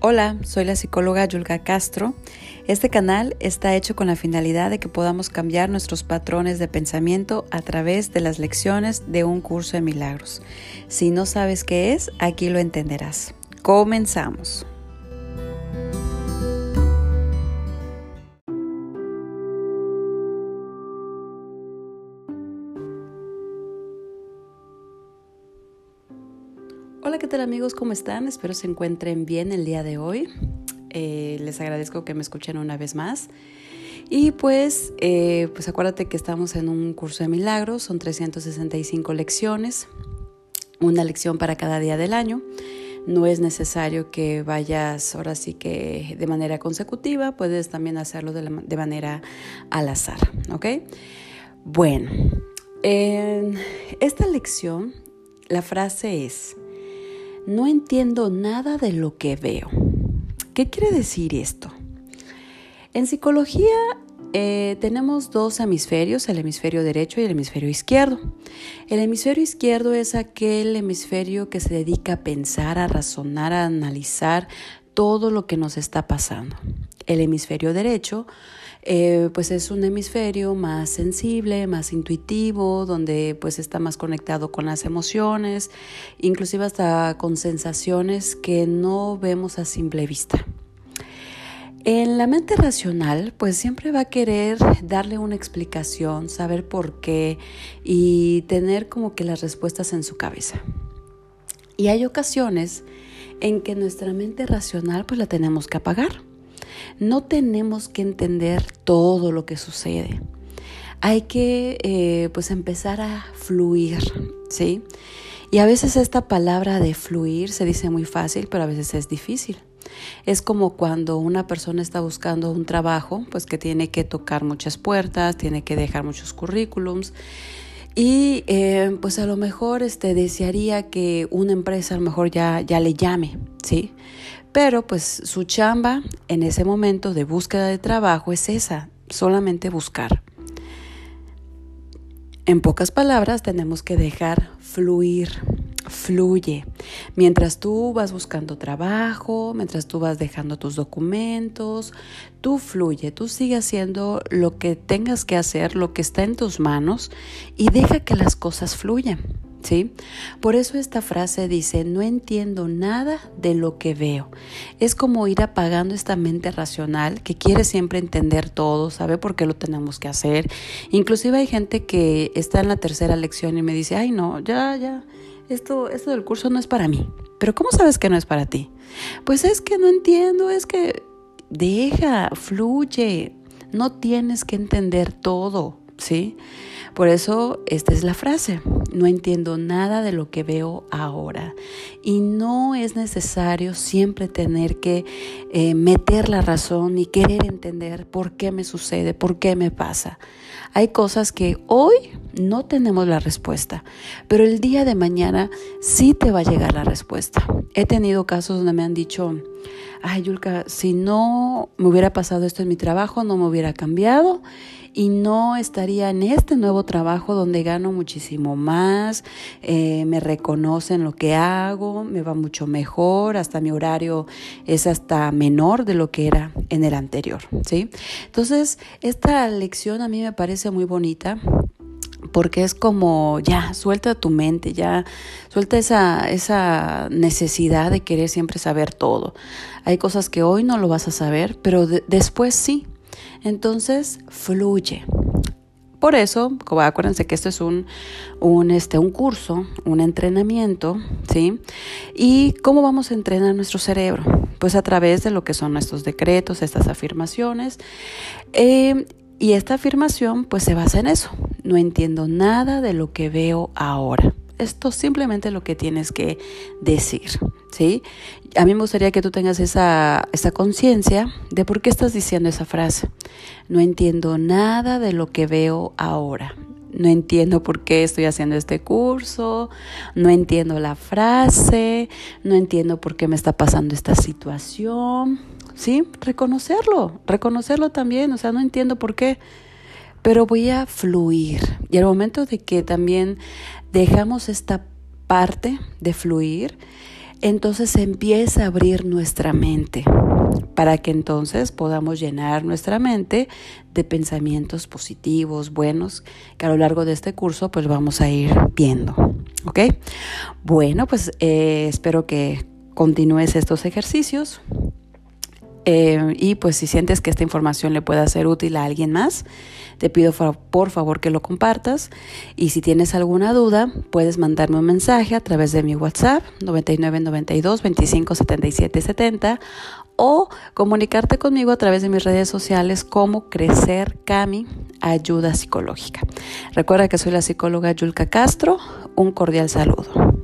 Hola, soy la psicóloga Yulga Castro. Este canal está hecho con la finalidad de que podamos cambiar nuestros patrones de pensamiento a través de las lecciones de un curso de milagros. Si no sabes qué es, aquí lo entenderás. Comenzamos. Hola, ¿qué tal amigos? ¿Cómo están? Espero se encuentren bien el día de hoy. Eh, les agradezco que me escuchen una vez más. Y pues, eh, pues acuérdate que estamos en un curso de milagros, son 365 lecciones, una lección para cada día del año. No es necesario que vayas ahora sí que de manera consecutiva, puedes también hacerlo de, de manera al azar, ¿ok? Bueno, en esta lección la frase es, no entiendo nada de lo que veo. ¿Qué quiere decir esto? En psicología eh, tenemos dos hemisferios, el hemisferio derecho y el hemisferio izquierdo. El hemisferio izquierdo es aquel hemisferio que se dedica a pensar, a razonar, a analizar todo lo que nos está pasando. El hemisferio derecho eh, pues es un hemisferio más sensible, más intuitivo, donde pues está más conectado con las emociones, inclusive hasta con sensaciones que no vemos a simple vista. En la mente racional, pues siempre va a querer darle una explicación, saber por qué y tener como que las respuestas en su cabeza. Y hay ocasiones en que nuestra mente racional pues la tenemos que apagar no tenemos que entender todo lo que sucede. Hay que eh, pues empezar a fluir, ¿sí? Y a veces esta palabra de fluir se dice muy fácil, pero a veces es difícil. Es como cuando una persona está buscando un trabajo, pues que tiene que tocar muchas puertas, tiene que dejar muchos currículums y eh, pues a lo mejor este, desearía que una empresa a lo mejor ya, ya le llame, ¿sí? Pero pues su chamba en ese momento de búsqueda de trabajo es esa, solamente buscar. En pocas palabras tenemos que dejar fluir, fluye. Mientras tú vas buscando trabajo, mientras tú vas dejando tus documentos, tú fluye, tú sigue haciendo lo que tengas que hacer, lo que está en tus manos y deja que las cosas fluyan. ¿sí? Por eso esta frase dice, no entiendo nada de lo que veo. Es como ir apagando esta mente racional que quiere siempre entender todo, sabe por qué lo tenemos que hacer. Inclusive hay gente que está en la tercera lección y me dice, ay no, ya, ya, esto, esto del curso no es para mí. Pero ¿cómo sabes que no es para ti? Pues es que no entiendo, es que deja, fluye, no tienes que entender todo, ¿sí? Por eso esta es la frase, no entiendo nada de lo que veo ahora. Y no es necesario siempre tener que eh, meter la razón y querer entender por qué me sucede, por qué me pasa. Hay cosas que hoy no tenemos la respuesta, pero el día de mañana sí te va a llegar la respuesta. He tenido casos donde me han dicho, ay Yulka, si no me hubiera pasado esto en mi trabajo, no me hubiera cambiado y no estaría en este nuevo trabajo donde gano muchísimo más, eh, me reconocen lo que hago, me va mucho mejor, hasta mi horario es hasta menor de lo que era en el anterior, ¿sí? Entonces, esta lección a mí me parece muy bonita porque es como ya, suelta tu mente, ya, suelta esa, esa necesidad de querer siempre saber todo. Hay cosas que hoy no lo vas a saber, pero después sí. Entonces, fluye. Por eso, acuérdense que esto es un, un, este, un curso, un entrenamiento, ¿sí? ¿Y cómo vamos a entrenar nuestro cerebro? Pues a través de lo que son nuestros decretos, estas afirmaciones. Eh, y esta afirmación pues se basa en eso. No entiendo nada de lo que veo ahora. Esto simplemente lo que tienes que decir, ¿sí? A mí me gustaría que tú tengas esa, esa conciencia de por qué estás diciendo esa frase. No entiendo nada de lo que veo ahora. No entiendo por qué estoy haciendo este curso, no entiendo la frase, no entiendo por qué me está pasando esta situación ¿sí? Reconocerlo, reconocerlo también, o sea, no entiendo por qué, pero voy a fluir. Y al momento de que también dejamos esta parte de fluir, entonces empieza a abrir nuestra mente para que entonces podamos llenar nuestra mente de pensamientos positivos, buenos, que a lo largo de este curso pues vamos a ir viendo. ¿Ok? Bueno, pues eh, espero que continúes estos ejercicios. Eh, y pues si sientes que esta información le pueda ser útil a alguien más, te pido por favor que lo compartas. Y si tienes alguna duda, puedes mandarme un mensaje a través de mi WhatsApp 9992 25 77 70 o comunicarte conmigo a través de mis redes sociales como Crecer Cami Ayuda Psicológica. Recuerda que soy la psicóloga Yulka Castro. Un cordial saludo.